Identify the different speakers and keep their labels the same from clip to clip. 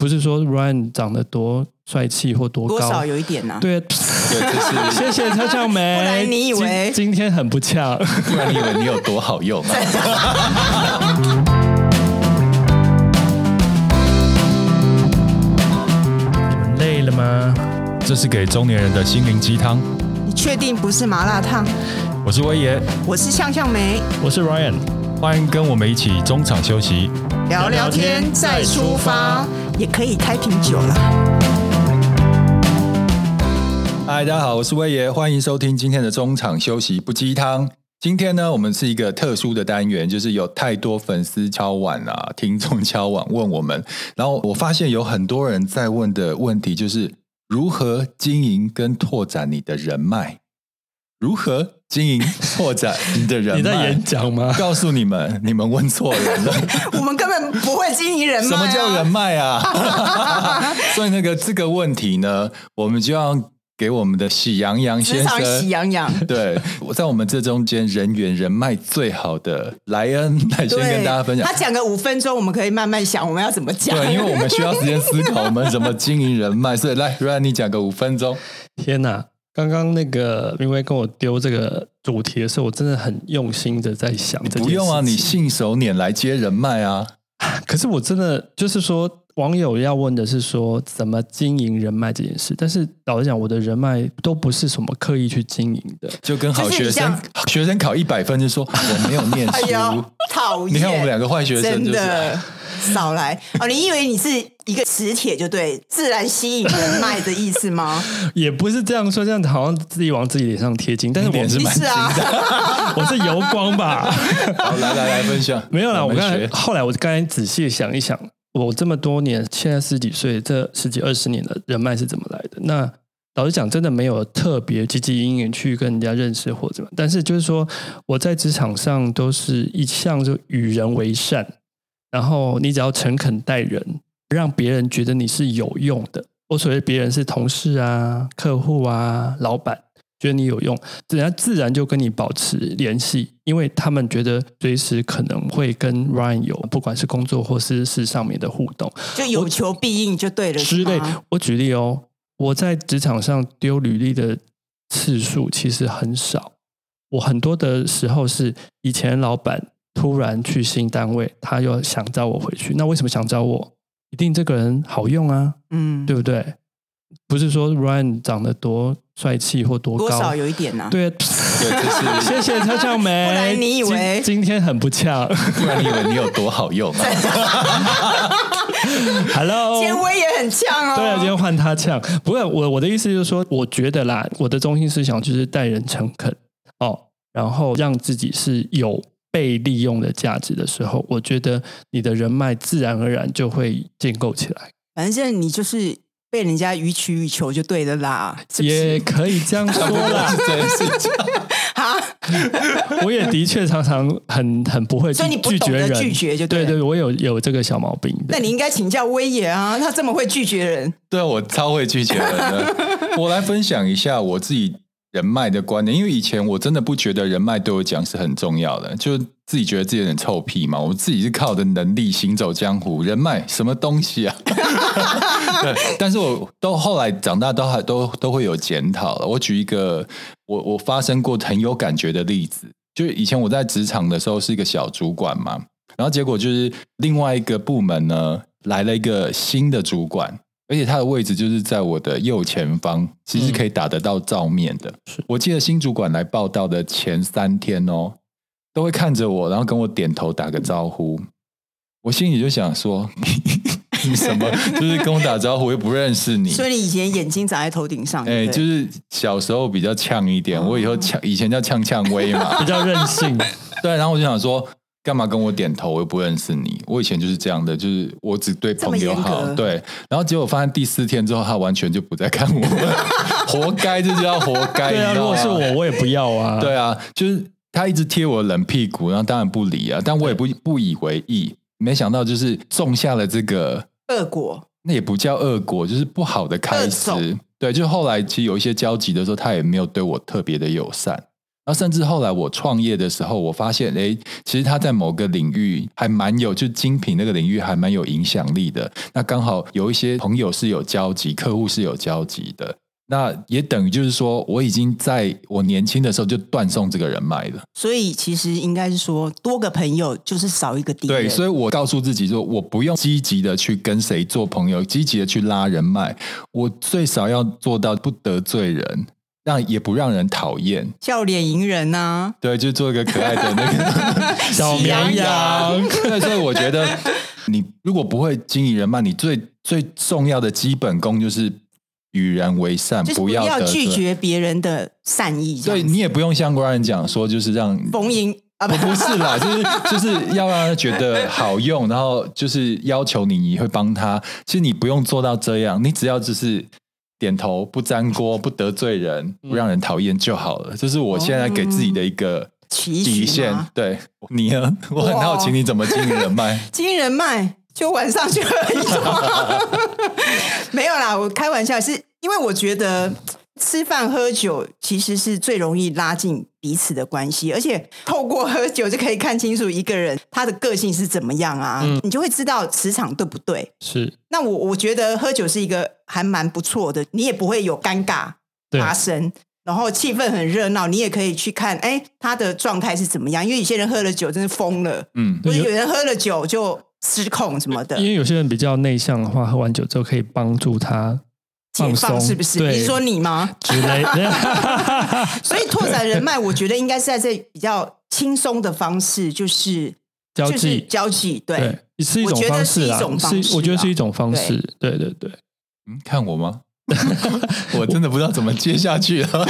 Speaker 1: 不是说 Ryan 长得多帅气或多高，
Speaker 2: 多少有一点呐、啊。
Speaker 1: 对，
Speaker 3: 对，就是
Speaker 1: 谢谢蔡窍梅。
Speaker 2: 不然你以为
Speaker 1: 今，今天很不恰？
Speaker 3: 不然你以为你有多好用啊？
Speaker 1: 你们累了吗？
Speaker 3: 这是给中年人的心灵鸡汤。
Speaker 2: 你确定不是麻辣烫？
Speaker 3: 我是威爷，
Speaker 2: 我是向向梅，
Speaker 1: 我是 Ryan，
Speaker 3: 欢迎跟我们一起中场休息，
Speaker 2: 聊聊天再出发，也可以开瓶酒了。
Speaker 3: 嗨，大家好，我是威爷，欢迎收听今天的中场休息不鸡汤。今天呢，我们是一个特殊的单元，就是有太多粉丝敲碗啊，听众敲碗问我们，然后我发现有很多人在问的问题就是如何经营跟拓展你的人脉。如何经营拓展你的人脉？
Speaker 1: 你在演讲吗？
Speaker 3: 告诉你们，你们问错人了。
Speaker 2: 我们根本不会经营人脉、啊。
Speaker 3: 什么叫人脉啊？所以那个这个问题呢，我们就要给我们的喜羊羊先生。
Speaker 2: 喜羊羊。
Speaker 3: 对，我在我们这中间人缘人脉最好的莱恩来先跟大家分享。
Speaker 2: 他讲个五分钟，我们可以慢慢想我们要怎么讲。
Speaker 3: 对，因为我们需要时间思考我们怎么经营人脉。所以来，Ryan，你讲个五分钟。
Speaker 1: 天哪！刚刚那个明威跟我丢这个主题的时候，我真的很用心的在想。
Speaker 3: 不用啊，你信手拈来接人脉啊。
Speaker 1: 可是我真的就是说，网友要问的是说怎么经营人脉这件事。但是老实讲，我的人脉都不是什么刻意去经营的，
Speaker 3: 就跟好学生学生考一百分就说我没有念书，
Speaker 2: 哎，讨厌！
Speaker 3: 你看我们两个坏学生，就是，真的
Speaker 2: 少来哦！你以为你是一个磁铁就对，自然吸引人脉的意思吗？
Speaker 1: 也不是这样说，这样好像自己往自己脸上贴金，但是我
Speaker 3: 是蛮
Speaker 2: 是啊，
Speaker 1: 我是油光吧？
Speaker 3: 好，来来来分享。
Speaker 1: 没有啦，我刚才后来我刚才仔细想一想，我这么多年，现在十几岁，这十几二十年的人脉是怎么来的？那老实讲，真的没有特别积极营营去跟人家认识或怎么，但是就是说我在职场上都是一向就与人为善。然后你只要诚恳待人，让别人觉得你是有用的。我所谓别人是同事啊、客户啊、老板，觉得你有用，人家自然就跟你保持联系，因为他们觉得随时可能会跟 Ryan 有不管是工作或是事上面的互动，
Speaker 2: 就有求必应就对了。之类，
Speaker 1: 我举例哦，我在职场上丢履历的次数其实很少，我很多的时候是以前老板。突然去新单位，他又想招我回去。那为什么想招我？一定这个人好用啊，嗯，对不对？不是说 Ryan 长得多帅气或多高，
Speaker 2: 多少有一点呐、啊。
Speaker 1: 对，对，就是 谢谢蔡窍梅。
Speaker 2: 不然你以为
Speaker 1: 今，今天很不恰？
Speaker 3: 不然你以为你有多好用啊？
Speaker 1: Hello，
Speaker 2: 今天威也很呛哦。
Speaker 1: 对啊，今天换他呛。不过我我的意思就是说，我觉得啦，我的中心思想就是待人诚恳哦，然后让自己是有。被利用的价值的时候，我觉得你的人脉自然而然就会建构起来。
Speaker 2: 反正你就是被人家予取予求就对的啦，
Speaker 1: 也可以这样说啦。
Speaker 2: 哈，
Speaker 1: 我也的确常常很很不会拒绝人，
Speaker 2: 拒绝就对，
Speaker 1: 对对，我有有这个小毛病。
Speaker 2: 那你应该请教威爷啊，他这么会拒绝人。
Speaker 3: 对，我超会拒绝人的。我来分享一下我自己。人脉的观念，因为以前我真的不觉得人脉对我讲是很重要的，就自己觉得自己有点臭屁嘛。我自己是靠的能力行走江湖，人脉什么东西啊？对，但是我都后来长大都还都都会有检讨了。我举一个我我发生过很有感觉的例子，就是以前我在职场的时候是一个小主管嘛，然后结果就是另外一个部门呢来了一个新的主管。而且它的位置就是在我的右前方，其实可以打得到照面的。嗯、我记得新主管来报道的前三天哦，都会看着我，然后跟我点头打个招呼。我心里就想说，你什么就是跟我打招呼，我又不认识你。
Speaker 2: 所以你以前眼睛长在头顶上，
Speaker 3: 哎，就是小时候比较呛一点。我以后呛，以前叫呛呛威嘛，
Speaker 1: 比较任性。
Speaker 3: 对，然后我就想说。干嘛跟我点头？我又不认识你。我以前就是这样的，就是我只对朋友好。对，然后结果发现第四天之后，他完全就不再看我了，活该，这就叫活该。
Speaker 1: 对啊，如果是我，我也不要啊。
Speaker 3: 对啊，就是他一直贴我冷屁股，然后当然不理啊，但我也不不以为意。没想到就是种下了这个
Speaker 2: 恶果，
Speaker 3: 那也不叫恶果，就是不好的开始。对，就后来其实有一些交集的时候，他也没有对我特别的友善。然后甚至后来我创业的时候，我发现，哎，其实他在某个领域还蛮有，就精品那个领域还蛮有影响力的。那刚好有一些朋友是有交集，客户是有交集的。那也等于就是说，我已经在我年轻的时候就断送这个人脉了。
Speaker 2: 所以其实应该是说，多个朋友就是少一个敌人。
Speaker 3: 对，所以我告诉自己说，我不用积极的去跟谁做朋友，积极的去拉人脉，我最少要做到不得罪人，让也不让人讨厌，
Speaker 2: 笑脸迎人呐、啊。
Speaker 3: 对，就做一个可爱的那个 小绵羊。对，所以我觉得，你如果不会经营人脉，你最最重要的基本功就是。与人为善，不要，不要
Speaker 2: 拒绝别人的善意。
Speaker 3: 对，你也不用像官人讲说，就是让
Speaker 2: 逢迎啊，不
Speaker 3: 不是啦，就是就是要让他觉得好用，然后就是要求你你会帮他。其实你不用做到这样，你只要就是点头，不沾锅，不得罪人，不让人讨厌就好了。这是我现在给自己的一个底线。嗯、对你呢，我很好奇你怎么经营人脉？
Speaker 2: 经营人脉。就晚上去喝一桌，没有啦，我开玩笑，是因为我觉得吃饭喝酒其实是最容易拉近彼此的关系，而且透过喝酒就可以看清楚一个人他的个性是怎么样啊，嗯、你就会知道磁场对不对。
Speaker 1: 是，
Speaker 2: 那我我觉得喝酒是一个还蛮不错的，你也不会有尴尬发生，然后气氛很热闹，你也可以去看，哎，他的状态是怎么样？因为有些人喝了酒真是疯了，嗯，或者有人喝了酒就。失控什么的，
Speaker 1: 因为有些人比较内向的话，喝完酒之后可以帮助他放松，
Speaker 2: 是不是？你说你吗？之类的。所以拓展人脉，我觉得应该是在这比较轻松的方式，就是
Speaker 1: 交际，
Speaker 2: 就是交际，对，
Speaker 1: 对，是一种方式啊，是我觉得是一种方式，对对对。
Speaker 3: 嗯，看我吗？我真的不知道怎么接下去了，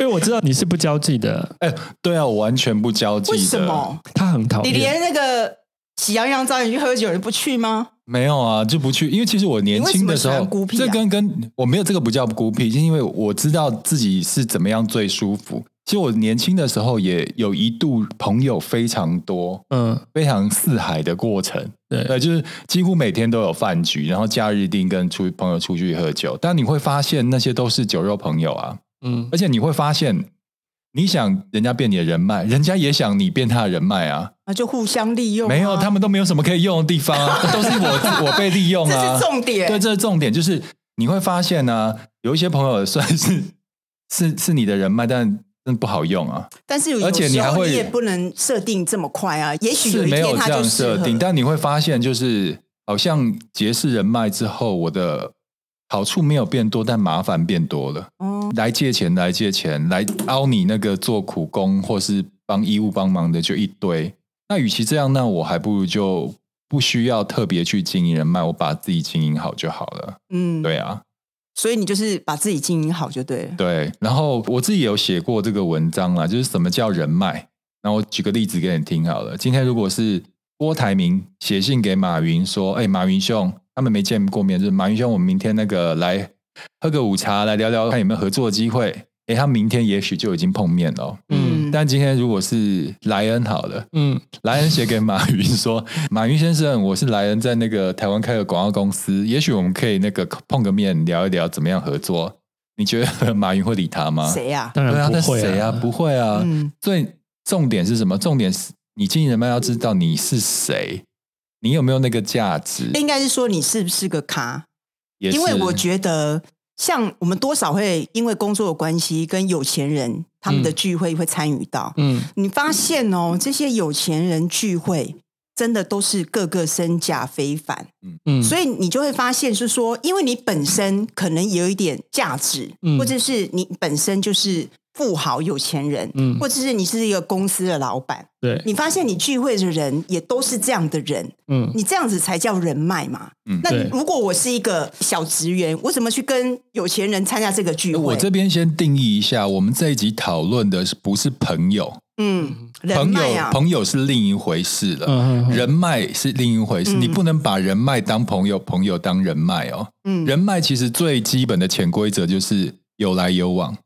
Speaker 1: 因为我知道你是不交际的。
Speaker 3: 哎，对啊，我完全不交际的。为
Speaker 2: 什么？
Speaker 1: 他很讨厌
Speaker 2: 你，连那个。喜羊羊找你去喝酒，你不去吗？
Speaker 3: 没有啊，就不去。因为其实我年轻的时候，
Speaker 2: 孤僻啊、
Speaker 3: 这跟跟我没有这个不叫孤僻，就是因为我知道自己是怎么样最舒服。其实我年轻的时候也有一度朋友非常多，嗯，非常四海的过程。对，对，就是几乎每天都有饭局，然后假日一定跟出朋友出去喝酒。但你会发现那些都是酒肉朋友啊，嗯，而且你会发现。你想人家变你的人脉，人家也想你变他的人脉啊，
Speaker 2: 那就互相利用啊。
Speaker 3: 没有，他们都没有什么可以用的地方啊，都是我我被利用啊。
Speaker 2: 这是重点，
Speaker 3: 对，这是重点，就是你会发现呢，啊，有一些朋友 算是是是你的人脉，但真不好用啊。
Speaker 2: 但是有而且你还会你也不能设定这么快啊，也许有一天他就
Speaker 3: 没有这样设定，但你会发现，就是好像结识人脉之后，我的。好处没有变多，但麻烦变多了。嗯，来借钱，来借钱，来凹你那个做苦工或是帮义务帮忙的就一堆。那与其这样，那我还不如就不需要特别去经营人脉，我把自己经营好就好了。嗯，对啊。
Speaker 2: 所以你就是把自己经营好就对了。
Speaker 3: 对，然后我自己有写过这个文章啦，就是什么叫人脉。然后我举个例子给你听好了。今天如果是郭台铭写信给马云说：“哎，马云兄。”他们没见过面，就是马云兄，我们明天那个来喝个午茶，来聊聊看有没有合作的机会。诶，他明天也许就已经碰面了。嗯，但今天如果是莱恩好了，嗯，莱恩写给马云说：“马云先生，我是莱恩，在那个台湾开个广告公司，也许我们可以那个碰个面，聊一聊怎么样合作。你觉得马云会理他吗？
Speaker 2: 谁呀？
Speaker 1: 当然不会啊，
Speaker 3: 谁啊？不会啊。嗯，所以重点是什么？重点是你经营人脉要知道你是谁。”你有没有那个价值？
Speaker 2: 应该是说你是不是个咖？
Speaker 3: 也。
Speaker 2: 因为我觉得，像我们多少会因为工作的关系，跟有钱人他们的聚会会参与到。嗯，你发现哦，这些有钱人聚会真的都是个个身价非凡。嗯嗯，所以你就会发现是说，因为你本身可能有一点价值，嗯，或者是你本身就是。富豪、有钱人，嗯，或者是你是一个公司的老板，
Speaker 1: 对，
Speaker 2: 你发现你聚会的人也都是这样的人，嗯，你这样子才叫人脉嘛，嗯，那如果我是一个小职员，我怎么去跟有钱人参加这个聚会？
Speaker 3: 我这边先定义一下，我们这一集讨论的是不是朋友？
Speaker 2: 嗯，
Speaker 3: 朋友，朋友是另一回事了，嗯，人脉是另一回事，你不能把人脉当朋友，朋友当人脉哦，嗯，人脉其实最基本的潜规则就是有来有往。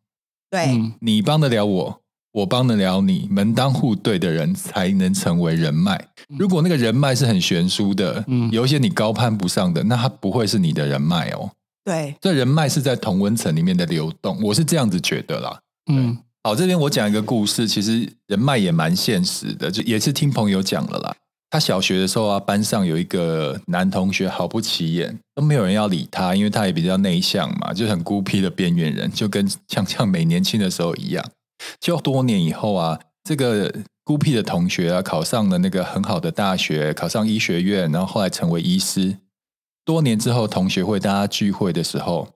Speaker 2: 对、嗯，
Speaker 3: 你帮得了我，我帮得了你，门当户对的人才能成为人脉。如果那个人脉是很悬殊的，嗯，有一些你高攀不上的，那他不会是你的人脉哦。
Speaker 2: 对，
Speaker 3: 这人脉是在同温层里面的流动，我是这样子觉得啦。
Speaker 1: 嗯，
Speaker 3: 好，这边我讲一个故事，其实人脉也蛮现实的，就也是听朋友讲了啦。他小学的时候啊，班上有一个男同学毫不起眼，都没有人要理他，因为他也比较内向嘛，就很孤僻的边缘人，就跟像像美年轻的时候一样。就多年以后啊，这个孤僻的同学啊，考上了那个很好的大学，考上医学院，然后后来成为医师。多年之后，同学会大家聚会的时候，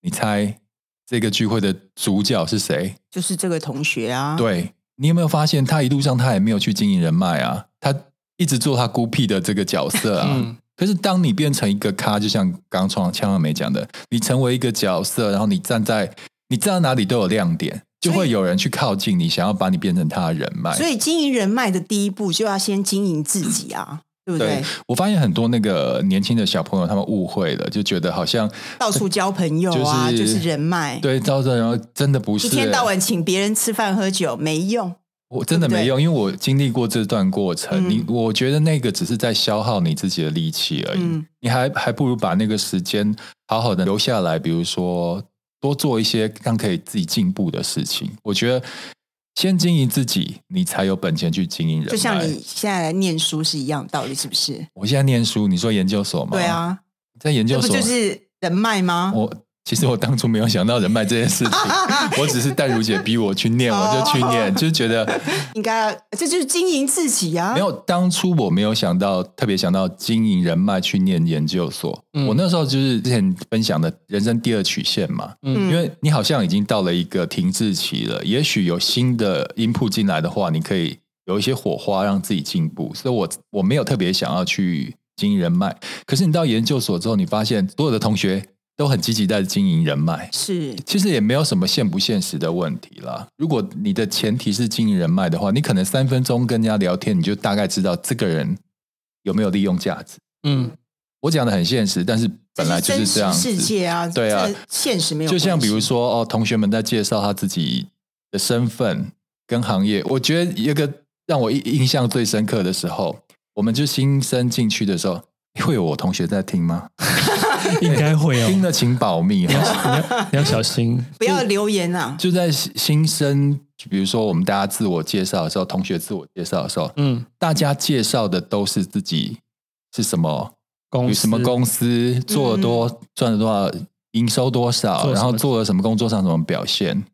Speaker 3: 你猜这个聚会的主角是谁？
Speaker 2: 就是这个同学啊。
Speaker 3: 对，你有没有发现，他一路上他也没有去经营人脉啊，他。一直做他孤僻的这个角色啊，嗯、可是当你变成一个咖，就像刚刚呛二梅讲的，你成为一个角色，然后你站在你站在哪里都有亮点，就会有人去靠近你，想要把你变成他的人脉。
Speaker 2: 所以经营人脉的第一步就要先经营自己啊，对不对？对，
Speaker 3: 我发现很多那个年轻的小朋友，他们误会了，就觉得好像
Speaker 2: 到处交朋友啊，就是、就是人脉。
Speaker 3: 对，到处然后真的不是，一
Speaker 2: 天到晚请别人吃饭喝酒没用。
Speaker 3: 我真的没用，因为我经历过这段过程。你，我觉得那个只是在消耗你自己的力气而已。你还还不如把那个时间好好的留下来，比如说多做一些让可以自己进步的事情。我觉得先经营自己，你才有本钱去经营人。
Speaker 2: 就像你现在来念书是一样道理，是不是？
Speaker 3: 我现在念书，你说研究所吗？
Speaker 2: 对啊，
Speaker 3: 在研究所，
Speaker 2: 不就是人脉吗？
Speaker 3: 我。其实我当初没有想到人脉这件事情，我只是淡如姐逼我去念，我就去念，就是觉得
Speaker 2: 应该，这就是经营自己啊。
Speaker 3: 没有，当初我没有想到，特别想到经营人脉去念研究所。嗯、我那时候就是之前分享的人生第二曲线嘛，嗯，因为你好像已经到了一个停滞期了，也许有新的 input 进来的话，你可以有一些火花让自己进步。所以我我没有特别想要去经营人脉。可是你到研究所之后，你发现所有的同学。都很积极在经营人脉，
Speaker 2: 是，
Speaker 3: 其实也没有什么现不现实的问题啦。如果你的前提是经营人脉的话，你可能三分钟跟人家聊天，你就大概知道这个人有没有利用价值。嗯，我讲的很现实，但是本来就是这样子。世
Speaker 2: 界啊，对啊，现实没有。
Speaker 3: 就像比如说哦，同学们在介绍他自己的身份跟行业，我觉得一个让我印印象最深刻的时候，我们就新生进去的时候，会有我同学在听吗？
Speaker 1: 应该会哦，
Speaker 3: 听得请保密，
Speaker 1: 你要你要小心，
Speaker 2: 不要留言啊！
Speaker 3: 就在新生，比如说我们大家自我介绍的时候，同学自我介绍的时候，嗯，大家介绍的都是自己是什么？公司，什么公司？做了多赚了多少，营收多少，然后做了什么工作上什么表现，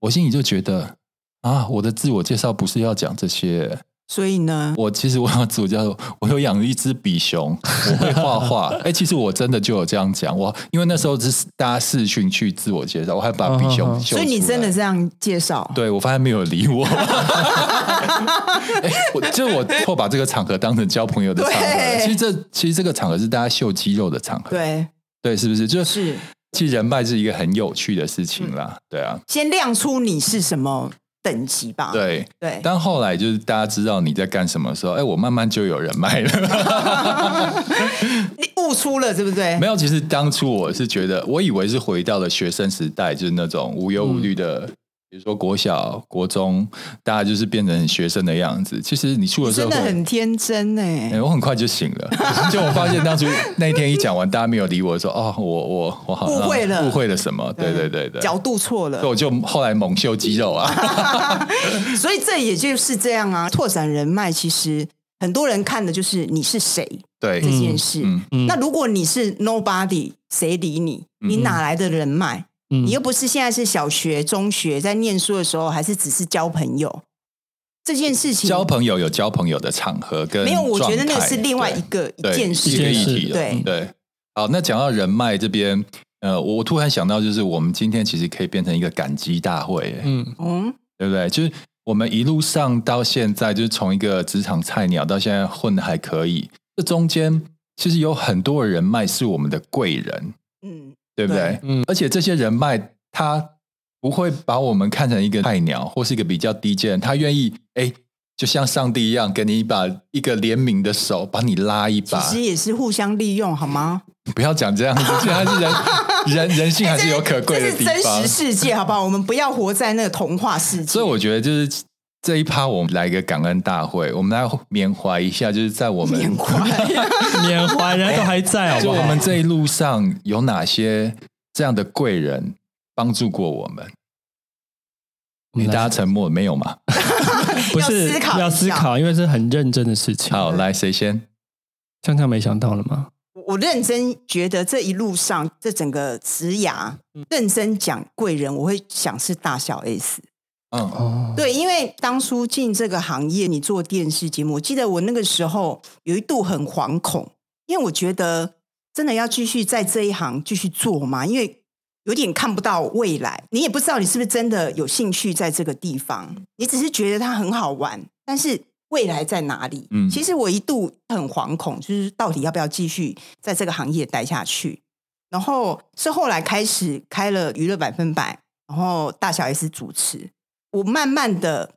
Speaker 3: 我心里就觉得啊，我的自我介绍不是要讲这些。
Speaker 2: 所以呢，
Speaker 3: 我其实我要自我介绍，我有养一只比熊，我会画画。哎，其实我真的就有这样讲，我因为那时候是大家视讯去自我介绍，我还把比熊秀。
Speaker 2: 所以你真的这样介绍？
Speaker 3: 对，我发现没有理我。哎，我就我错把这个场合当成交朋友的场合。其实这其实这个场合是大家秀肌肉的场合。
Speaker 2: 对
Speaker 3: 对，是不是？就是其实人脉是一个很有趣的事情啦。对啊，
Speaker 2: 先亮出你是什么。等级吧，
Speaker 3: 对
Speaker 2: 对，
Speaker 3: 但后来就是大家知道你在干什么的时候，哎，我慢慢就有人脉了，
Speaker 2: 你悟出了，对不对？
Speaker 3: 没有，其实当初我是觉得，我以为是回到了学生时代，就是那种无忧无虑的。嗯比如说国小、国中，大家就是变成学生的样子。其实你出了社会，
Speaker 2: 真的很天真哎、
Speaker 3: 欸！我很快就醒了，就我发现当初那一天一讲完，大家没有理我说，说哦，我我我好像误会了，误会了什么？对对对对，
Speaker 2: 角度错了。
Speaker 3: 所以我就后来猛秀肌肉啊。
Speaker 2: 所以这也就是这样啊，拓展人脉，其实很多人看的就是你是谁，
Speaker 3: 对
Speaker 2: 这件事。嗯嗯、那如果你是 nobody，谁理你？你哪来的人脉？你又不是现在是小学、中学在念书的时候，还是只是交朋友这件事情？
Speaker 3: 交朋友有交朋友的场合跟
Speaker 2: 没有，我觉得那个是另外一个一件事，
Speaker 3: 一个议题。对对，好，那讲到人脉这边，呃，我突然想到，就是我们今天其实可以变成一个感激大会，嗯嗯，对不对？就是我们一路上到现在，就是从一个职场菜鸟到现在混的还可以，这中间其实有很多人脉是我们的贵人，嗯。对不对？嗯，而且这些人脉，他不会把我们看成一个菜鸟，或是一个比较低贱，他愿意哎，就像上帝一样，给你一把一个怜悯的手，把你拉一把。
Speaker 2: 其实也是互相利用，好吗？
Speaker 3: 不要讲这样子，现在是人人人性还是有可贵的地方。
Speaker 2: 这是真实世界，好不好？我们不要活在那个童话世界。
Speaker 3: 所以我觉得，就是这一趴，我们来一个感恩大会，我们来缅怀一下，就是在我们
Speaker 2: 缅怀
Speaker 1: 缅怀人都还在好不好，
Speaker 3: 就我们这一路上有哪些这样的贵人帮助过我们？你大家沉默没有吗？
Speaker 1: 不是要思考，因为是很认真的事情。
Speaker 3: 好，来谁先？
Speaker 1: 这样没想到了吗？
Speaker 2: 我认真觉得这一路上，这整个职涯，认真讲贵人，我会想是大小 S。嗯哦，对，因为当初进这个行业，你做电视节目，我记得我那个时候有一度很惶恐，因为我觉得真的要继续在这一行继续做嘛，因为有点看不到未来，你也不知道你是不是真的有兴趣在这个地方，你只是觉得它很好玩，但是未来在哪里？嗯，其实我一度很惶恐，就是到底要不要继续在这个行业待下去？然后是后来开始开了娱乐百分百，然后大小 S 主持。我慢慢的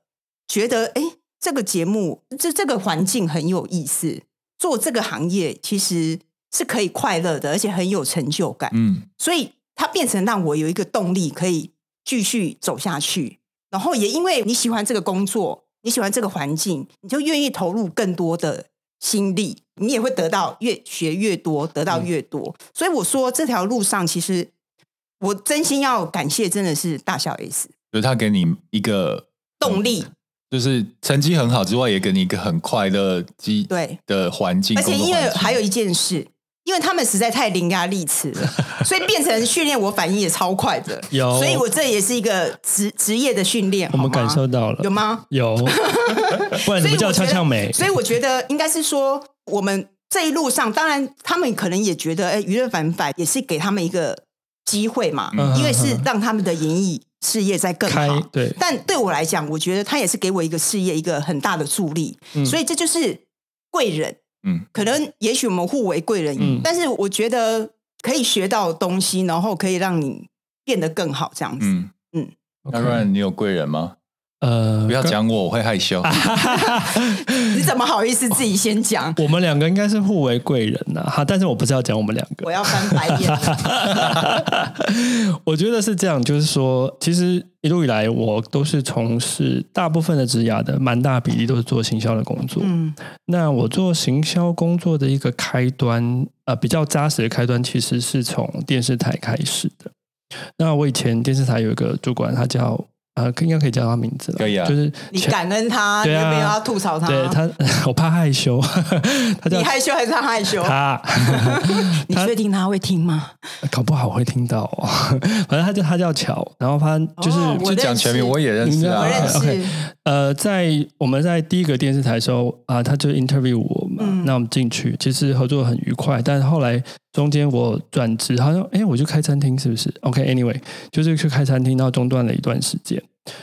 Speaker 2: 觉得，哎，这个节目，这这个环境很有意思，做这个行业其实是可以快乐的，而且很有成就感。嗯，所以它变成让我有一个动力可以继续走下去。然后也因为你喜欢这个工作，你喜欢这个环境，你就愿意投入更多的心力，你也会得到越学越多，得到越多。嗯，所以我说这条路上，其实我真心要感谢，真的是大小 S。
Speaker 3: 就是他给你一个
Speaker 2: 动力，
Speaker 3: 就是成绩很好之外，也给你一个很快乐机对的环境。
Speaker 2: 而且因为还有一件事，因为他们实在太伶牙俐齿了，所以变成训练我反应也超快的。
Speaker 1: 有，
Speaker 2: 所以我这也是一个职职业的训练。
Speaker 1: 我们感受到了，
Speaker 2: 有吗？
Speaker 1: 有，不然怎么叫俏俏美？
Speaker 2: 所以我觉得应该是说，我们这一路上，当然他们可能也觉得，哎，娱乐百分百也是给他们一个机会嘛，嗯、因为是让他们的演艺。事业在更好，
Speaker 1: 对，
Speaker 2: 但对我来讲，我觉得他也是给我一个事业一个很大的助力，嗯、所以这就是贵人，嗯，可能也许我们互为贵人，嗯，但是我觉得可以学到东西，然后可以让你变得更好，这样子，嗯。嗯，
Speaker 3: 那 r a n 你有贵人吗？
Speaker 1: 呃，
Speaker 3: 不要讲我，我会害羞。
Speaker 2: 你怎么好意思自己先讲？
Speaker 1: 我们两个应该是互为贵人呐，哈！但是我不是要讲我们两个，
Speaker 2: 我要翻白眼。
Speaker 1: 我觉得是这样，就是说，其实一路以来我都是从事大部分的职涯的，蛮大比例都是做行销的工作。嗯，那我做行销工作的一个开端，呃，比较扎实的开端，其实是从电视台开始的。那我以前电视台有一个主管，他叫。呃，应该可以叫他名字了。
Speaker 3: 可以啊，
Speaker 1: 就是
Speaker 2: 你感恩他，对啊，没有要吐槽他。
Speaker 1: 对他，我怕害羞。
Speaker 2: 他叫你害羞还是他害羞？
Speaker 1: 他，
Speaker 2: 你确定他会听吗？
Speaker 1: 搞不好会听到哦。反正他叫他叫乔，然后他就是
Speaker 3: 就讲全名，我也认识啊。
Speaker 2: 我认识。
Speaker 1: OK，呃，在我们在第一个电视台的时候啊，他就 interview 我嘛，那我们进去，其实合作很愉快，但是后来。中间我转职，好像哎，我就开餐厅，是不是？OK，Anyway，、就是去开餐厅，然后中断了一段时间。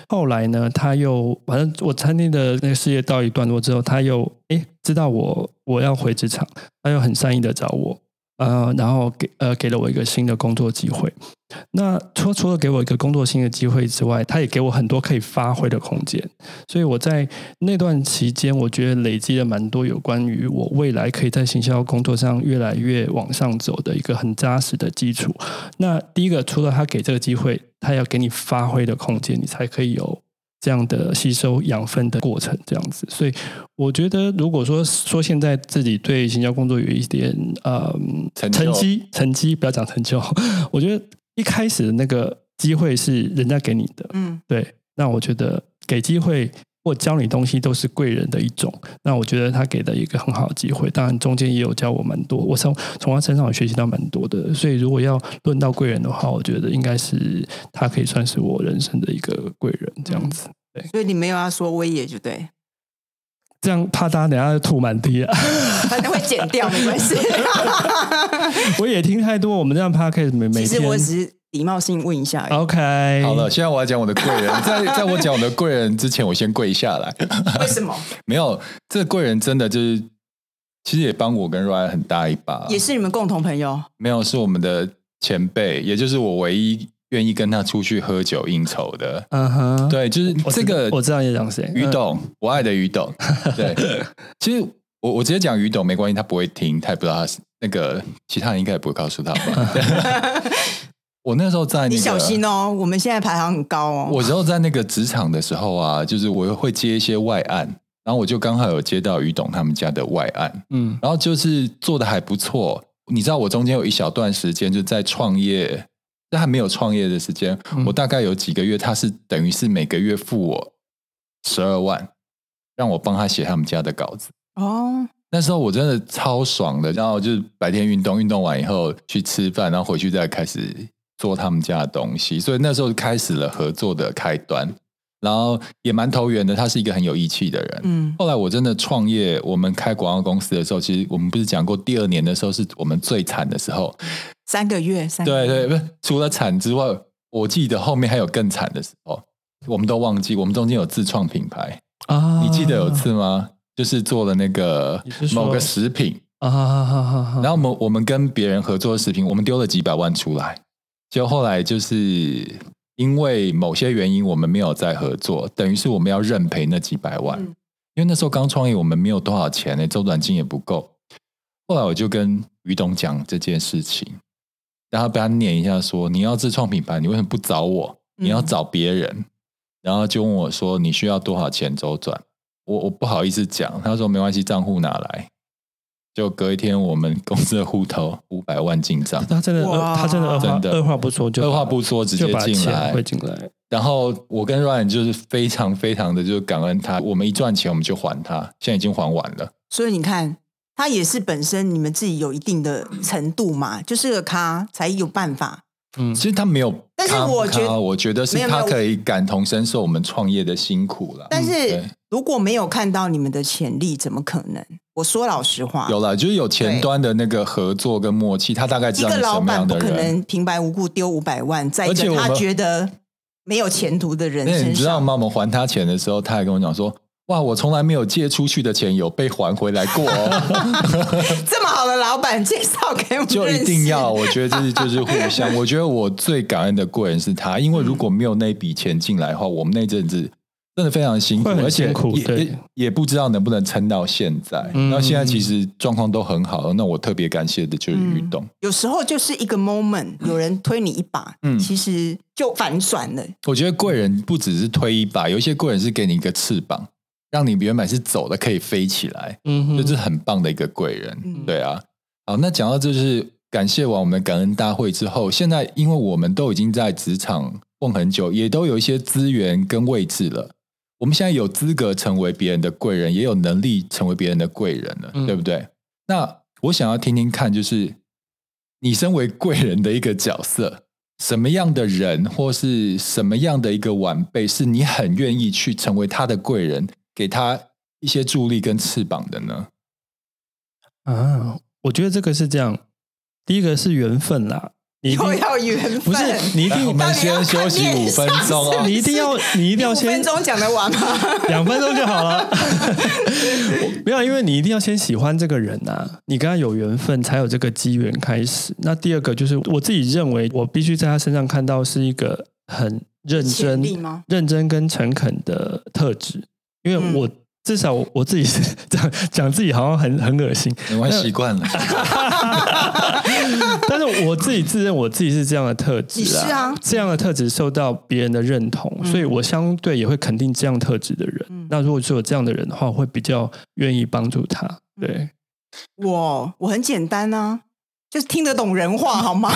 Speaker 1: 后来呢，他又反正我餐厅的那个事业到一段落之后，他又哎知道我我要回职场，他又很善意的找我。呃，然后给呃给了我一个新的工作机会。那除除了给我一个工作新的机会之外，他也给我很多可以发挥的空间。所以我在那段期间，我觉得累积了蛮多有关于我未来可以在行销工作上越来越往上走的一个很扎实的基础。那第一个，除了他给这个机会，他要给你发挥的空间，你才可以有。这样的吸收养分的过程，这样子，所以我觉得，如果说说现在自己对行销工作有一点呃成绩成绩，不要讲成就，我觉得一开始的那个机会是人家给你的，嗯，对，那我觉得给机会或教你东西都是贵人的一种，那我觉得他给的一个很好的机会，当然中间也有教我蛮多，我从从他身上有学习到蛮多的，所以如果要论到贵人的话，我觉得应该是他可以算是我人生的一个贵人，这样子。
Speaker 2: 对所以你没有要说威爷就对，
Speaker 1: 这样怕大家等下就吐满地了，
Speaker 2: 反正会剪掉没关系。
Speaker 1: 我也听太多，我们这样 podcast 每每天。
Speaker 2: 其实我只是礼貌性问一下。
Speaker 1: OK，
Speaker 3: 好了，现在我要讲我的贵人，在 在我讲我的贵人之前，我先跪下来。
Speaker 2: 为什么？
Speaker 3: 没有，这贵人真的就是，其实也帮我跟 Ryan 很大一把，
Speaker 2: 也是你们共同朋友。
Speaker 3: 没有，是我们的前辈，也就是我唯一。愿意跟他出去喝酒应酬的，嗯哼，对，就是这个，
Speaker 1: 我知道你讲谁，
Speaker 3: 于董，我爱的于董，对，其实我我直接讲于董没关系，他不会听，他也不知道他是那个，其他人应该也不会告诉他吧。我那时候在，你
Speaker 2: 小心哦，我们现在排行很高哦。
Speaker 3: 我之后在那个职场的时候啊，就是我会接一些外案，然后我就刚好有接到于董他们家的外案，嗯，然后就是做的还不错。你知道我中间有一小段时间就在创业。在还没有创业的时间，嗯、我大概有几个月，他是等于是每个月付我十二万，让我帮他写他们家的稿子。哦，那时候我真的超爽的，然后就是白天运动，运动完以后去吃饭，然后回去再开始做他们家的东西，所以那时候开始了合作的开端。然后也蛮投缘的，他是一个很有义气的人。嗯，后来我真的创业，我们开广告公司的时候，其实我们不是讲过，第二年的时候是我们最惨的时候，
Speaker 2: 三个月，三个月
Speaker 3: 对对，不是除了惨之外，我记得后面还有更惨的时候，我们都忘记，我们中间有自创品牌啊，你记得有次吗？就是做了那个某个食品啊，然后我们我们跟别人合作的食品，我们丢了几百万出来，就后来就是。因为某些原因，我们没有再合作，等于是我们要认赔那几百万。嗯、因为那时候刚创业，我们没有多少钱呢，周转金也不够。后来我就跟于董讲这件事情，然后被他念一下说，你要自创品牌，你为什么不找我？你要找别人？嗯、然后就问我说，你需要多少钱周转？我我不好意思讲，他说没关系，账户拿来。就隔一天，我们公司的户头五百万进账。
Speaker 1: 他真的，他真的二话真的二话不说就
Speaker 3: 二话不说直接进来，
Speaker 1: 会进来。
Speaker 3: 然后我跟 Ryan 就是非常非常的就是感恩他，我们一赚钱我们就还他，现在已经还完了。
Speaker 2: 所以你看，他也是本身你们自己有一定的程度嘛，就是个咖才有办法。
Speaker 3: 嗯，其实他没有，
Speaker 2: 但是我觉得
Speaker 3: 我觉得是他可以感同身受我们创业的辛苦了。
Speaker 2: 但是如果没有看到你们的潜力，怎么可能？我说老实话，
Speaker 3: 有了，就是有前端的那个合作跟默契，他大概知道什么样的人。一个老板不可能平白无故丢五百万在一个他觉得没有前途的人身上。你知道吗？我们还他钱的时候，他还跟我讲说：“哇，我从来没有借出去的钱有被还回来过哦。”
Speaker 2: 这么好的老板介绍给我们，
Speaker 3: 就一定要。我觉得这是就是互相。我觉得我最感恩的贵人是他，因为如果没有那笔钱进来的话，我们那阵子。真的非常辛苦，
Speaker 1: 辛苦，
Speaker 3: 而且也
Speaker 1: 对
Speaker 3: 也，不知道能不能撑到现在。嗯、那现在其实状况都很好，那我特别感谢的就是于董。
Speaker 2: 有时候就是一个 moment，有人推你一把，嗯，其实就反转了。
Speaker 3: 我觉得贵人不只是推一把，有一些贵人是给你一个翅膀，让你原本是走的可以飞起来，嗯哼，就是很棒的一个贵人。嗯、对啊，好，那讲到这就是感谢完我们感恩大会之后，现在因为我们都已经在职场混很久，也都有一些资源跟位置了。我们现在有资格成为别人的贵人，也有能力成为别人的贵人了，嗯、对不对？那我想要听听看，就是你身为贵人的一个角色，什么样的人或是什么样的一个晚辈，是你很愿意去成为他的贵人，给他一些助力跟翅膀的呢？
Speaker 1: 啊，我觉得这个是这样，第一个是缘分啦。你
Speaker 2: 又要缘分，
Speaker 1: 不是你一定。
Speaker 3: 我们先休息五分钟啊！
Speaker 1: 你一定要，你一定要先。
Speaker 2: 五分钟讲得完吗？
Speaker 1: 两分钟就好了。没有，因为你一定要先喜欢这个人呐、啊，你跟他有缘分，才有这个机缘开始。那第二个就是，我自己认为，我必须在他身上看到是一个很认真、认真跟诚恳的特质，因为我。嗯至少我自己是这 样讲，自己好像很很恶心，
Speaker 3: 我习惯了。
Speaker 1: 但是我自己自认我自己是这样的特质啊，
Speaker 2: 是啊，
Speaker 1: 这样的特质受到别人的认同，嗯、所以我相对也会肯定这样特质的人。嗯、那如果是有这样的人的话，我会比较愿意帮助他。对，
Speaker 2: 我我很简单啊，就是听得懂人话，好吗？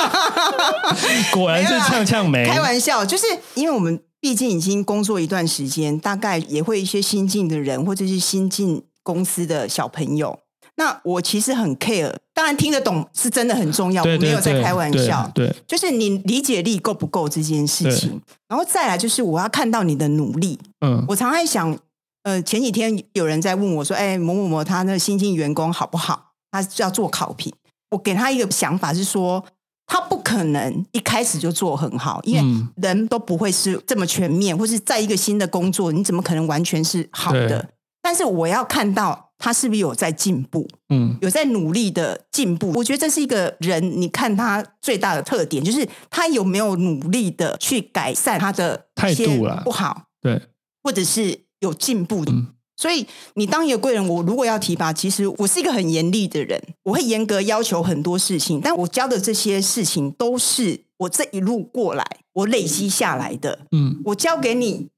Speaker 1: 果然是呛呛梅，
Speaker 2: 开玩笑，就是因为我们。毕竟已经工作一段时间，大概也会一些新进的人，或者是新进公司的小朋友。那我其实很 care，当然听得懂是真的很重要，
Speaker 1: 对对对，
Speaker 2: 我没有在开玩笑。
Speaker 1: 对，对，
Speaker 2: 就是你理解力够不够这件事情。然后再来就是我要看到你的努力。嗯，我常在想，呃，前几天有人在问我说：“哎，某某某他那新进员工好不好？他要做考评。”我给他一个想法是说。他不可能一开始就做很好，因为人都不会是这么全面，或是在一个新的工作，你怎么可能完全是好的？但是我要看到他是不是有在进步，嗯，有在努力的进步。我觉得这是一个人，你看他最大的特点，就是他有没有努力的去改善他的态度了不好，
Speaker 1: 对，
Speaker 2: 或者是有进步的。嗯所以你当一个贵人，我如果要提拔，其实我是一个很严厉的人，我会严格要求很多事情，但我教的这些事情都是我这一路过来我累积下来的。嗯，我教给你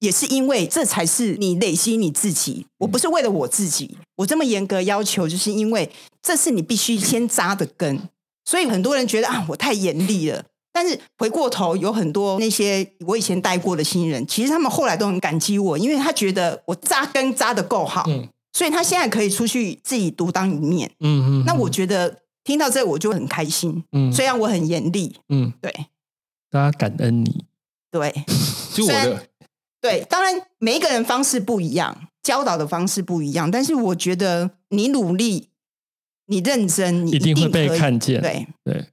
Speaker 2: 也是因为这才是你累积你自己，我不是为了我自己，我这么严格要求，就是因为这是你必须先扎的根。所以很多人觉得啊，我太严厉了。但是回过头，有很多那些我以前带过的新人，其实他们后来都很感激我，因为他觉得我扎根扎的够好，嗯，所以他现在可以出去自己独当一面，嗯嗯。那我觉得听到这我就很开心，嗯，虽然我很严厉，嗯，对，
Speaker 1: 大家感恩你，
Speaker 2: 对，就我的，对，当然每一个人方式不一样，教导的方式不一样，但是我觉得你努力，你认真，你一定，
Speaker 1: 一定会被看见，
Speaker 2: 对。
Speaker 1: 对。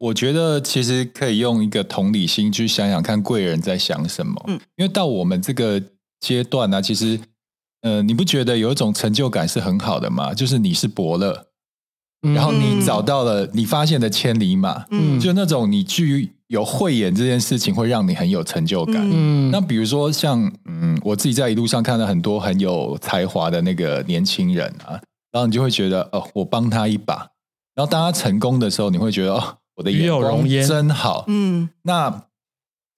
Speaker 3: 我觉得其实可以用一个同理心去想想看，贵人在想什么。嗯，因为到我们这个阶段呢、啊，其实，呃，你不觉得有一种成就感是很好的吗？就是你是伯乐，嗯、然后你找到了你发现的千里马，嗯，就那种你具有慧眼这件事情会让你很有成就感。嗯，那比如说像，嗯，我自己在一路上看到很多很有才华的那个年轻人啊，然后你就会觉得，哦，我帮他一把。然后当他成功的时候，你会觉得，哦。我的眼光真好，嗯，那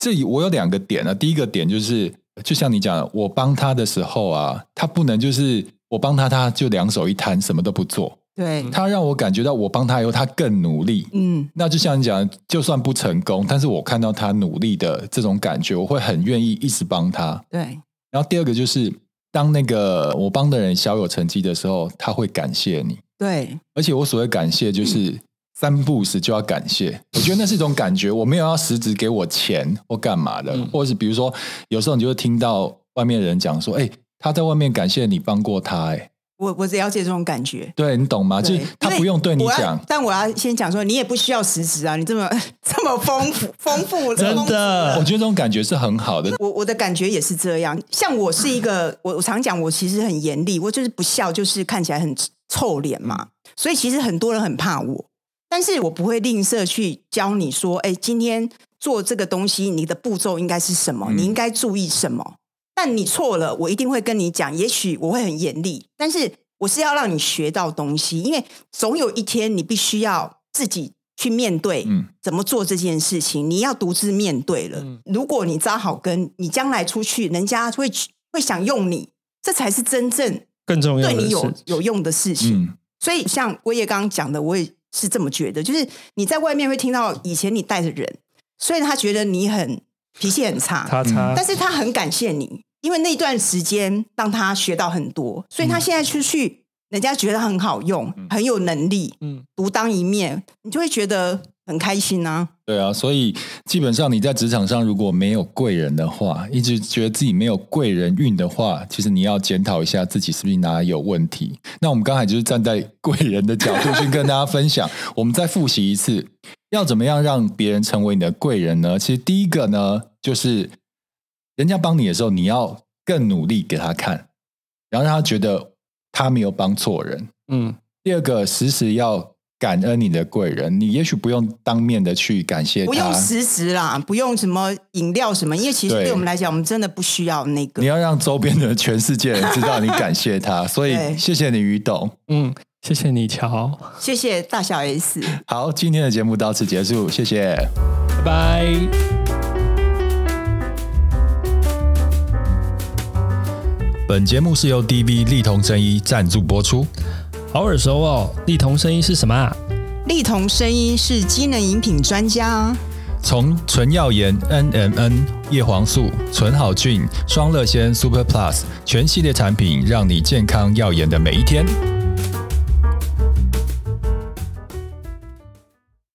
Speaker 3: 这里我有两个点呢。第一个点就是，就像你讲的，我帮他的时候啊，他不能就是我帮他，他就两手一摊，什么都不做。
Speaker 2: 对，
Speaker 3: 他让我感觉到我帮他以后，他更努力。嗯，那就像你讲的，就算不成功，但是我看到他努力的这种感觉，我会很愿意一直帮他。
Speaker 2: 对。
Speaker 3: 然后第二个就是，当那个我帮的人小有成绩的时候，他会感谢你。
Speaker 2: 对。
Speaker 3: 而且我所谓感谢就是。嗯三不五时就要感谢，我觉得那是一种感觉。我没有要实质给我钱或干嘛的，嗯、或者是比如说，有时候你就会听到外面的人讲说：“哎、欸，他在外面感谢你帮过他。”哎，
Speaker 2: 我我只了解这种感觉，
Speaker 3: 对你懂吗？就是他不用对你讲，
Speaker 2: 但我要先讲说，你也不需要实质啊，你这么这么丰富丰富，
Speaker 1: 真的，
Speaker 3: 我觉得这种感觉是很好的。
Speaker 2: 我我的感觉也是这样。像我是一个，我我常讲，我其实很严厉，我就是不笑，就是看起来很臭脸嘛。所以其实很多人很怕我。但是我不会吝啬去教你说，哎，今天做这个东西，你的步骤应该是什么？你应该注意什么？但你错了，我一定会跟你讲。也许我会很严厉，但是我是要让你学到东西，因为总有一天你必须要自己去面对，怎么做这件事情，你要独自面对了。如果你扎好根，你将来出去，人家会会想用你，这才是真正
Speaker 1: 更重要、
Speaker 2: 对你有有用的事情。所以像威爷刚刚讲的，我也。是这么觉得，就是你在外面会听到以前你带的人，虽然他觉得你很脾气很差，
Speaker 1: 他差，
Speaker 2: 但是他很感谢你，因为那段时间让他学到很多，所以他现在出去，人家觉得很好用，很有能力，嗯，独当一面，你就会觉得。很开心啊！
Speaker 3: 对啊，所以基本上你在职场上如果没有贵人的话，一直觉得自己没有贵人运的话，其实你要检讨一下自己是不是哪里有问题。那我们刚才就是站在贵人的角度去跟大家分享，我们再复习一次，要怎么样让别人成为你的贵人呢？其实第一个呢，就是人家帮你的时候，你要更努力给他看，然后让他觉得他没有帮错人。嗯，第二个，时时要。感恩你的贵人，你也许不用当面的去感谢他，
Speaker 2: 不用实时啦，不用什么饮料什么，因为其实对我们来讲，我们真的不需要那个。
Speaker 3: 你要让周边的全世界人知道你感谢他，所以谢谢你于董，
Speaker 1: 嗯，谢谢你乔，
Speaker 2: 谢谢大小 S。
Speaker 3: 好，今天的节目到此结束，谢谢，
Speaker 1: 拜拜。
Speaker 3: 本节目是由 DV 力同真一赞助播出。
Speaker 1: 好耳熟哦！丽彤声音是什么啊？
Speaker 2: 丽彤声音是机能饮品专家。
Speaker 3: 从纯耀颜 NMN 叶黄素、纯好菌、双乐仙 Super Plus 全系列产品，让你健康耀眼的每一天。